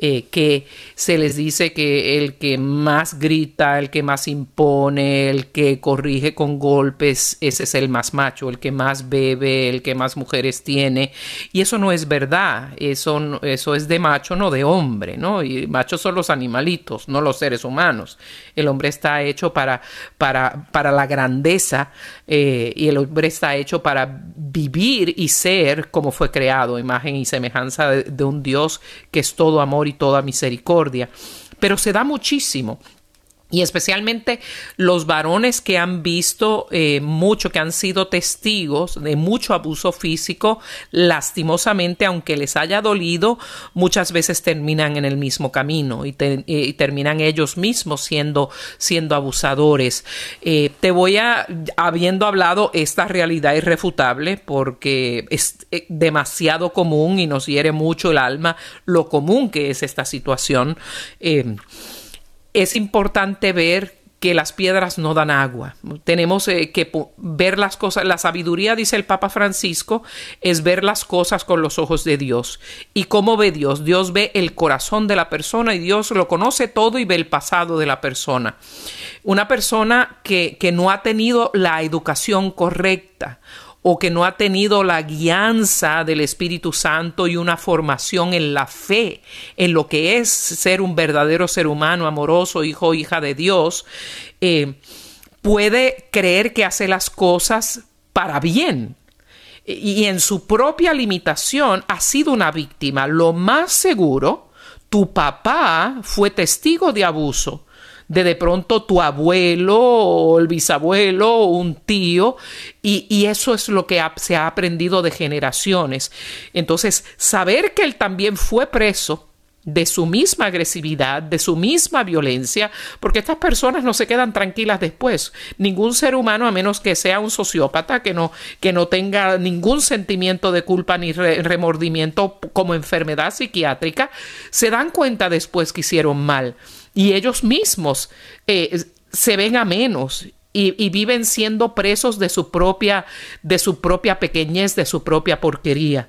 Eh, que se les dice que el que más grita, el que más impone, el que corrige con golpes, ese es el más macho, el que más bebe, el que más mujeres tiene. Y eso no es verdad, eso, eso es de macho, no de hombre, ¿no? Y machos son los animalitos, no los seres humanos. El hombre está hecho para, para, para la grandeza eh, y el hombre está hecho para vivir y ser como fue creado, imagen y semejanza de un Dios que es todo amor y toda misericordia. Pero se da muchísimo y especialmente los varones que han visto eh, mucho, que han sido testigos de mucho abuso físico, lastimosamente, aunque les haya dolido, muchas veces terminan en el mismo camino y, terminan ellos mismos siendo, siendo abusadores. Eh, te voy a, habiendo hablado esta realidad irrefutable, porque es eh, demasiado común y nos hiere mucho el alma lo común que es esta situación es importante ver que las piedras no dan agua. Tenemos eh, que ver las cosas. La sabiduría, dice el Papa Francisco, es ver las cosas con los ojos de Dios. ¿Y cómo ve Dios? Dios ve el corazón de la persona y Dios lo conoce todo y ve el pasado de la persona. Una persona que, que no ha tenido la educación correcta o que no ha tenido la guianza del Espíritu Santo y una formación en la fe, en lo que es ser un verdadero ser humano, amoroso, hijo o hija de Dios, eh, puede creer que hace las cosas para bien. Y en su propia limitación ha sido una víctima. Lo más seguro, tu papá fue testigo de abuso de de pronto tu abuelo o el bisabuelo o un tío y, y eso es lo que se ha aprendido de generaciones. Entonces, saber que él también fue preso de su misma agresividad, de su misma violencia, porque estas personas no se quedan tranquilas después. Ningún ser humano, a menos que sea un sociópata, que no, que no tenga ningún sentimiento de culpa ni remordimiento como enfermedad psiquiátrica, se dan cuenta después que hicieron mal y ellos mismos eh, se ven a menos y, y, viven siendo presos de su propia, de su propia pequeñez, de su propia porquería.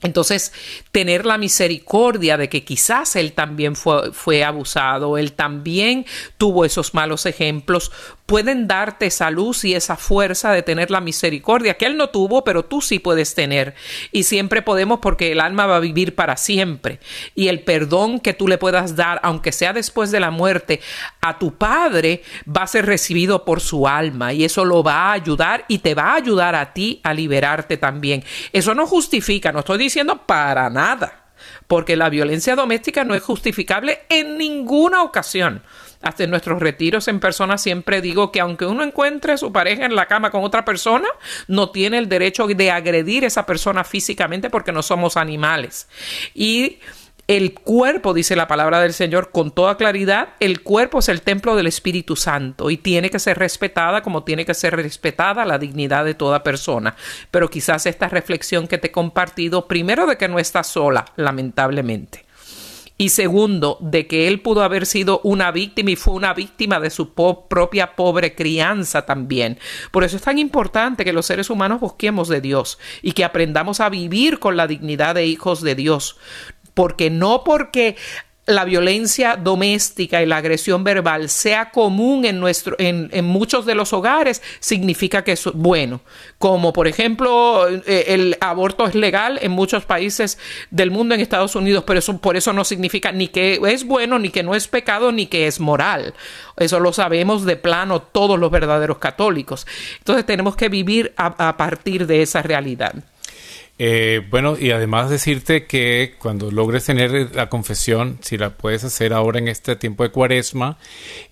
Entonces, tener la misericordia de que quizás él también fue, fue, abusado, él también tuvo esos malos ejemplos, pueden darte esa luz y esa fuerza de tener la misericordia que él no tuvo, pero tú sí puedes tener. Y siempre podemos porque el alma va a vivir para siempre. Y el perdón que tú le puedas dar, aunque sea después de la muerte, a tu padre va a ser recibido por su alma y eso lo va a ayudar y te va a ayudar a ti a liberarte también. Eso no justifica, no estoy diciendo para nada porque la violencia doméstica no es justificable en ninguna ocasión hasta en nuestros retiros en persona siempre digo que aunque uno encuentre a su pareja en la cama con otra persona, no tiene el derecho de agredir a esa persona físicamente porque no somos animales. Y el cuerpo, dice la palabra del Señor con toda claridad, el cuerpo es el templo del Espíritu Santo y tiene que ser respetada como tiene que ser respetada la dignidad de toda persona. Pero quizás esta reflexión que te he compartido, primero de que no estás sola, lamentablemente y segundo, de que él pudo haber sido una víctima y fue una víctima de su propia pobre crianza también. Por eso es tan importante que los seres humanos busquemos de Dios y que aprendamos a vivir con la dignidad de hijos de Dios porque no porque la violencia doméstica y la agresión verbal sea común en, nuestro, en, muchos de los hogares, significa que es bueno. Como por ejemplo, eh, el aborto es legal en muchos países del mundo, en Estados Unidos, pero eso, por eso no significa ni que es bueno, ni que no es pecado, ni que es moral. Eso lo sabemos de plano todos los verdaderos católicos. Entonces tenemos que vivir a partir de esa realidad. Eh, bueno, y además decirte que cuando logres tener la confesión, si la puedes hacer ahora en este tiempo de cuaresma,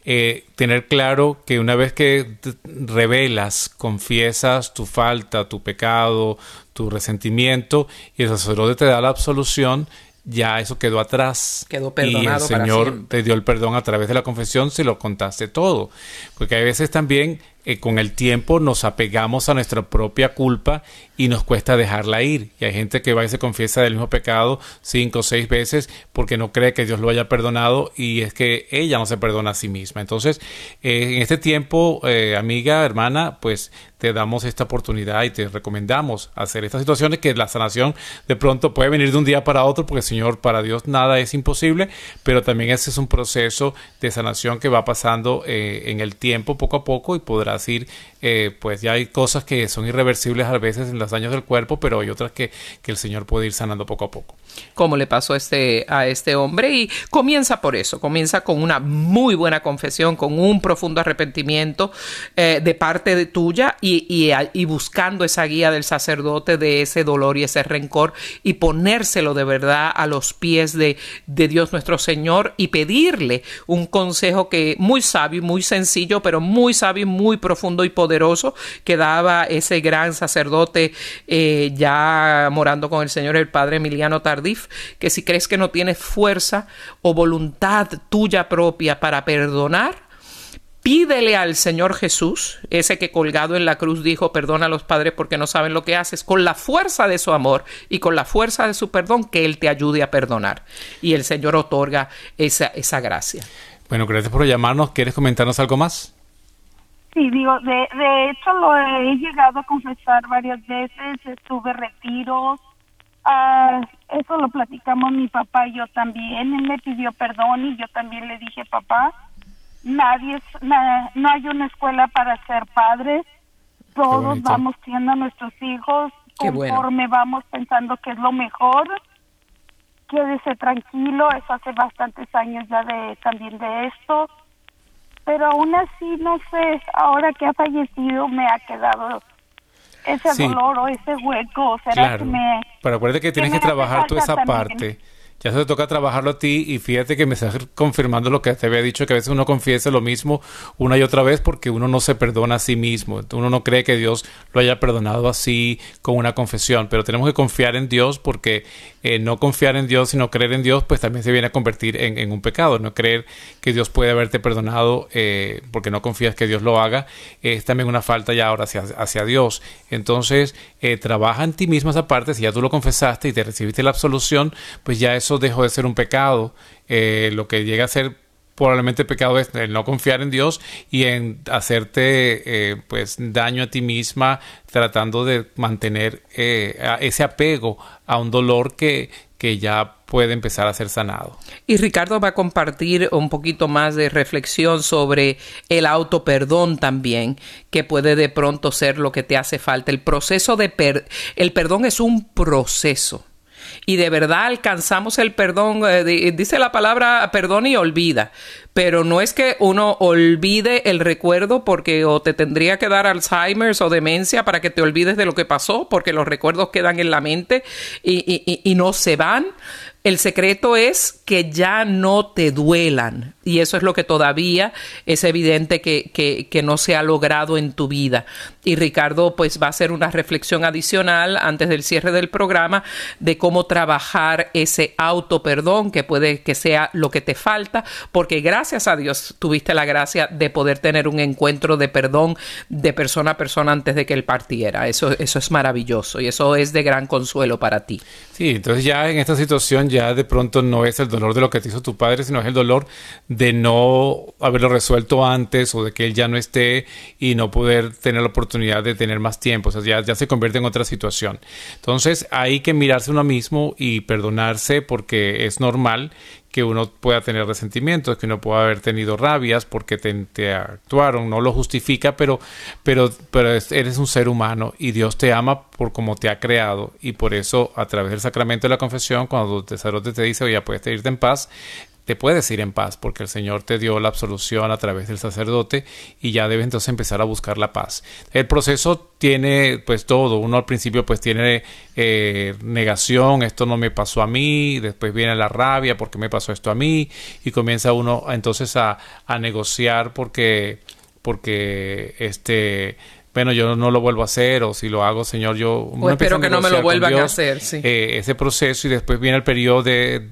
eh, tener claro que una vez que revelas, confiesas tu falta, tu pecado, tu resentimiento, y el sacerdote te da la absolución, ya eso quedó atrás. Quedó perdonado. Y el Señor te dio el perdón a través de la confesión si lo contaste todo. Porque hay veces también eh, con el tiempo nos apegamos a nuestra propia culpa y nos cuesta dejarla ir. Y hay gente que va y se confiesa del mismo pecado cinco o seis veces porque no cree que Dios lo haya perdonado y es que ella no se perdona a sí misma. Entonces, eh, en este tiempo, eh, amiga, hermana, pues te damos esta oportunidad y te recomendamos hacer estas situaciones que la sanación de pronto puede venir de un día para otro porque Señor, para Dios nada es imposible, pero también ese es un proceso de sanación que va pasando en el tiempo poco a poco y podrá decir, eh, pues ya hay cosas que son irreversibles a veces en los daños del cuerpo, pero hay otras que, que el Señor puede ir sanando poco a poco. Como le pasó a este, a este hombre. Y comienza por eso, comienza con una muy buena confesión, con un profundo arrepentimiento eh, de parte de tuya y, buscando esa guía del sacerdote de ese dolor y ese rencor y ponérselo de verdad a los pies de, Dios nuestro Señor y pedirle un consejo que muy sabio, muy sencillo, pero muy sabio, muy profundo y poderoso que daba ese gran sacerdote eh, ya morando con el Señor, el Padre Emiliano Tardif, que si crees que no tienes fuerza o voluntad tuya propia para perdonar, pídele al Señor Jesús, ese que colgado en la cruz dijo, perdona a los padres porque no saben lo que haces, con la fuerza de su amor y con la fuerza de su perdón, que Él te ayude a perdonar. Y el Señor otorga esa, esa gracia. Bueno, gracias por llamarnos. ¿Quieres comentarnos algo más? Sí, digo, de, de hecho lo he llegado a confesar varias veces, estuve retiros, uh, eso lo platicamos mi papá y yo también, él me pidió perdón y yo también le dije, papá, nadie, no hay una escuela para ser padres, todos vamos siendo nuestros hijos conforme vamos pensando que es lo mejor, quédese tranquilo, eso hace bastantes años ya de también de esto, pero aún así, no sé, ahora que ha fallecido me ha quedado ese dolor o ese hueco. ¿Será que me, pero acuérdate que tienes que, trabajar toda esa parte. Ya se te toca trabajarlo a ti y fíjate que me estás confirmando lo que te había dicho, que a veces uno confiesa lo mismo una y otra vez porque uno no se perdona a sí mismo, uno no cree que Dios lo haya perdonado así con una confesión, pero tenemos que confiar en Dios porque eh, no confiar en Dios sino creer en Dios pues también se viene a convertir en, un pecado, no creer que Dios puede haberte perdonado eh, porque no confías que Dios lo haga es también una falta ya ahora hacia, Dios, entonces eh, trabaja en ti mismo esa parte, si ya tú lo confesaste y te recibiste la absolución, pues ya eso dejó de ser un pecado. Lo que llega a ser probablemente pecado es el no confiar en Dios y en hacerte eh, pues daño a ti misma tratando de mantener eh, ese apego a un dolor que, que ya puede empezar a ser sanado. Y Ricardo va a compartir un poquito más de reflexión sobre el auto perdón también, que puede de pronto ser lo que te hace falta. El proceso de el perdón es un proceso y de verdad alcanzamos el perdón, eh, dice la palabra perdón y olvida, pero no es que uno olvide el recuerdo porque o te tendría que dar Alzheimer's o demencia para que te olvides de lo que pasó, porque los recuerdos quedan en la mente y, y no se van. El secreto es que ya no te duelan y eso es lo que todavía es evidente que, que, no se ha logrado en tu vida. Y Ricardo pues va a hacer una reflexión adicional antes del cierre del programa de cómo trabajar ese auto perdón que puede que sea lo que te falta porque gracias gracias a Dios tuviste la gracia de poder tener un encuentro de perdón de persona a persona antes de que él partiera. Eso, eso es maravilloso y eso es de gran consuelo para ti. Sí, entonces ya en esta situación ya de pronto no es el dolor de lo que te hizo tu padre, sino es el dolor de no haberlo resuelto antes o de que él ya no esté y no poder tener la oportunidad de tener más tiempo. O sea, ya, ya se convierte en otra situación. Entonces hay que mirarse uno mismo y perdonarse porque es normal que uno pueda tener resentimientos, que uno pueda haber tenido rabias porque te, actuaron, no lo justifica, pero, pero, pero eres un ser humano y Dios te ama por como te ha creado y por eso a través del sacramento de la confesión, cuando el sacerdote te dice, oye, puedes irte en paz, te puedes ir en paz porque el Señor te dio la absolución a través del sacerdote y ya debes entonces empezar a buscar la paz. El proceso tiene pues todo, uno al principio pues tiene eh, negación, esto no me pasó a mí, después viene la rabia porque me pasó esto a mí y comienza uno entonces a, negociar porque porque este bueno, yo no lo vuelvo a hacer, o si lo hago, Señor, yo... espero que no me lo vuelvan a hacer, sí. Eh, ese proceso y después viene el periodo de,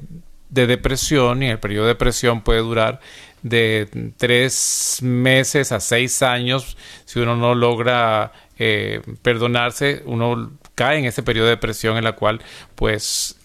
de depresión y el periodo de depresión puede durar de tres meses a seis años. Si uno no logra eh, perdonarse, uno cae en ese periodo de depresión en la cual pues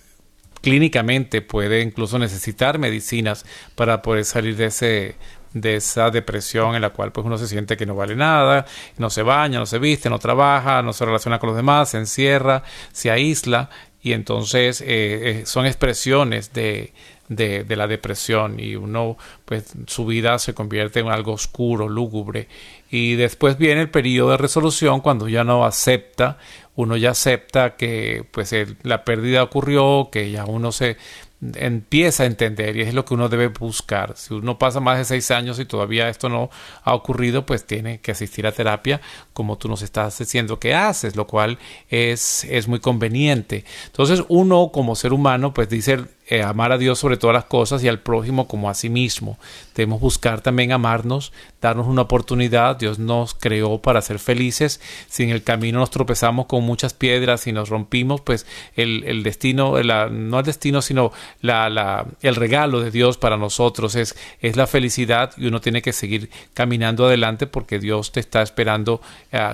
clínicamente puede incluso necesitar medicinas para poder salir de ese de esa depresión en la cual pues uno se siente que no vale nada, no se baña, no se viste, no trabaja, no se relaciona con los demás, se encierra, se aísla y entonces eh, eh, son expresiones de, de, la depresión y uno pues su vida se convierte en algo oscuro, lúgubre y después viene el periodo de resolución cuando ya no acepta, uno ya acepta que pues la pérdida ocurrió, que ya uno se empieza a entender y es lo que uno debe buscar. Si uno pasa más de seis años y todavía esto no ha ocurrido, pues tiene que asistir a terapia como tú nos estás diciendo que haces, lo cual es, es muy conveniente. Entonces uno como ser humano pues dice eh, amar a Dios sobre todas las cosas y al prójimo como a sí mismo. Debemos buscar también amarnos, darnos una oportunidad. Dios nos creó para ser felices. Si en el camino nos tropezamos con muchas piedras y nos rompimos, pues el, el destino, no el destino, sino la, la, el regalo de Dios para nosotros es, es la felicidad y uno tiene que seguir caminando adelante porque Dios te está esperando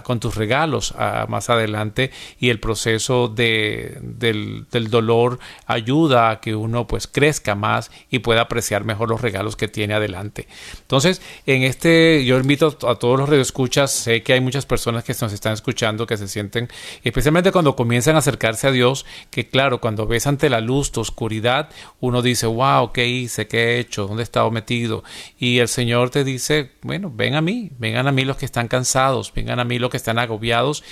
con tus regalos más adelante y el proceso de, del, del dolor ayuda a que uno uno pues crezca más y pueda apreciar mejor los regalos que tiene adelante. Entonces, en este, yo invito a todos los radioescuchas, sé que hay muchas personas que nos están escuchando que se sienten, especialmente cuando comienzan a acercarse a Dios, que claro, cuando ves ante la luz tu oscuridad, uno dice, wow, ¿qué hice? ¿Qué he hecho? ¿Dónde he estado metido? Y el Señor te dice, bueno, ven a mí, vengan a mí los que están cansados, vengan a mí los que están agobiados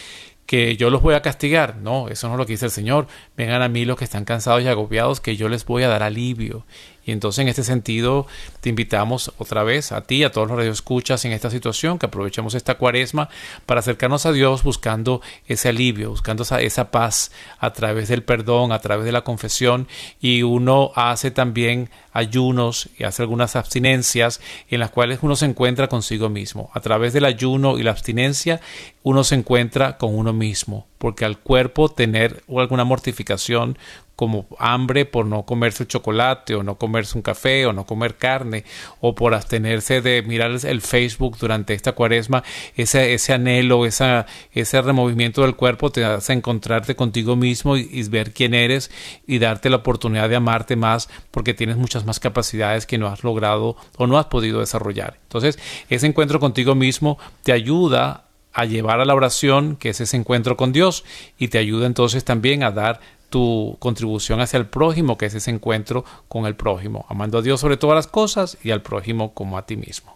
que yo los voy a castigar. No, eso no es lo que dice el Señor. Vengan a mí los que están cansados y agobiados, que yo les voy a dar alivio. Y entonces en este sentido te invitamos otra vez a ti, a todos los radioescuchas en esta situación, que aprovechemos esta cuaresma para acercarnos a Dios buscando ese alivio, buscando esa, esa paz a través del perdón, a través de la confesión. Y uno hace también ayunos y hace algunas abstinencias en las cuales uno se encuentra consigo mismo. A través del ayuno y la abstinencia uno se encuentra con uno mismo, porque al cuerpo tener alguna mortificación como hambre por no comerse el chocolate o no comerse un café o no comer carne o por abstenerse de mirar el Facebook durante esta cuaresma, ese, ese anhelo, esa, ese removimiento del cuerpo te hace encontrarte contigo mismo y, y, ver quién eres y darte la oportunidad de amarte más porque tienes muchas más capacidades que no has logrado o no has podido desarrollar. Entonces, ese encuentro contigo mismo te ayuda a llevar a la oración, que es ese encuentro con Dios, y te ayuda entonces también a dar tu contribución hacia el prójimo, que es ese encuentro con el prójimo, amando a Dios sobre todas las cosas y al prójimo como a ti mismo.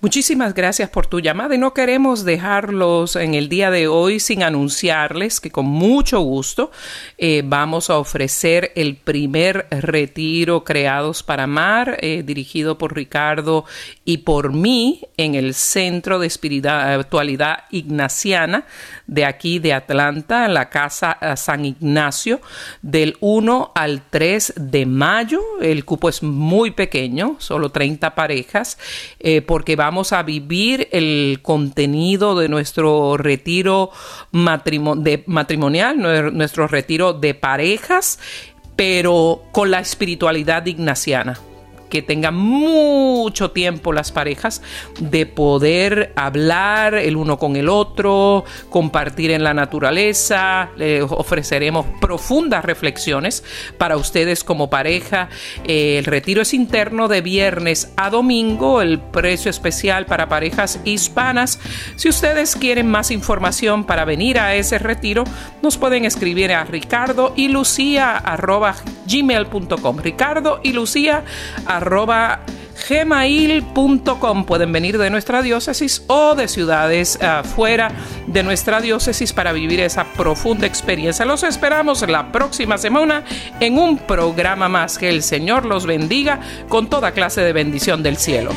Muchísimas gracias por tu llamada y no queremos dejarlos en el día de hoy sin anunciarles que con mucho gusto eh, vamos a ofrecer el primer retiro Creados para Amar, eh, dirigido por Ricardo y por mí en el Centro de Espiritualidad Ignaciana de aquí de Atlanta, en la Casa eh, San Ignacio, del 1 al 3 de mayo. El cupo es muy pequeño, solo 30 parejas, porque va vamos a vivir el contenido de nuestro retiro matrimonial, nuestro retiro de parejas, pero con la espiritualidad ignaciana que tengan mucho tiempo las parejas de poder hablar el uno con el otro, compartir en la naturaleza, les ofreceremos profundas reflexiones para ustedes como pareja. el retiro es interno de viernes a domingo, el precio especial para parejas hispanas. Si ustedes quieren más información para venir a ese retiro, nos pueden escribir a ricardo y lucía gmail.com. Ricardo y lucía arroba gmail.com. Pueden venir de nuestra diócesis o de ciudades afuera de nuestra diócesis para vivir esa profunda experiencia. Los esperamos la próxima semana en un programa más. Que el Señor los bendiga con toda clase de bendición del cielo.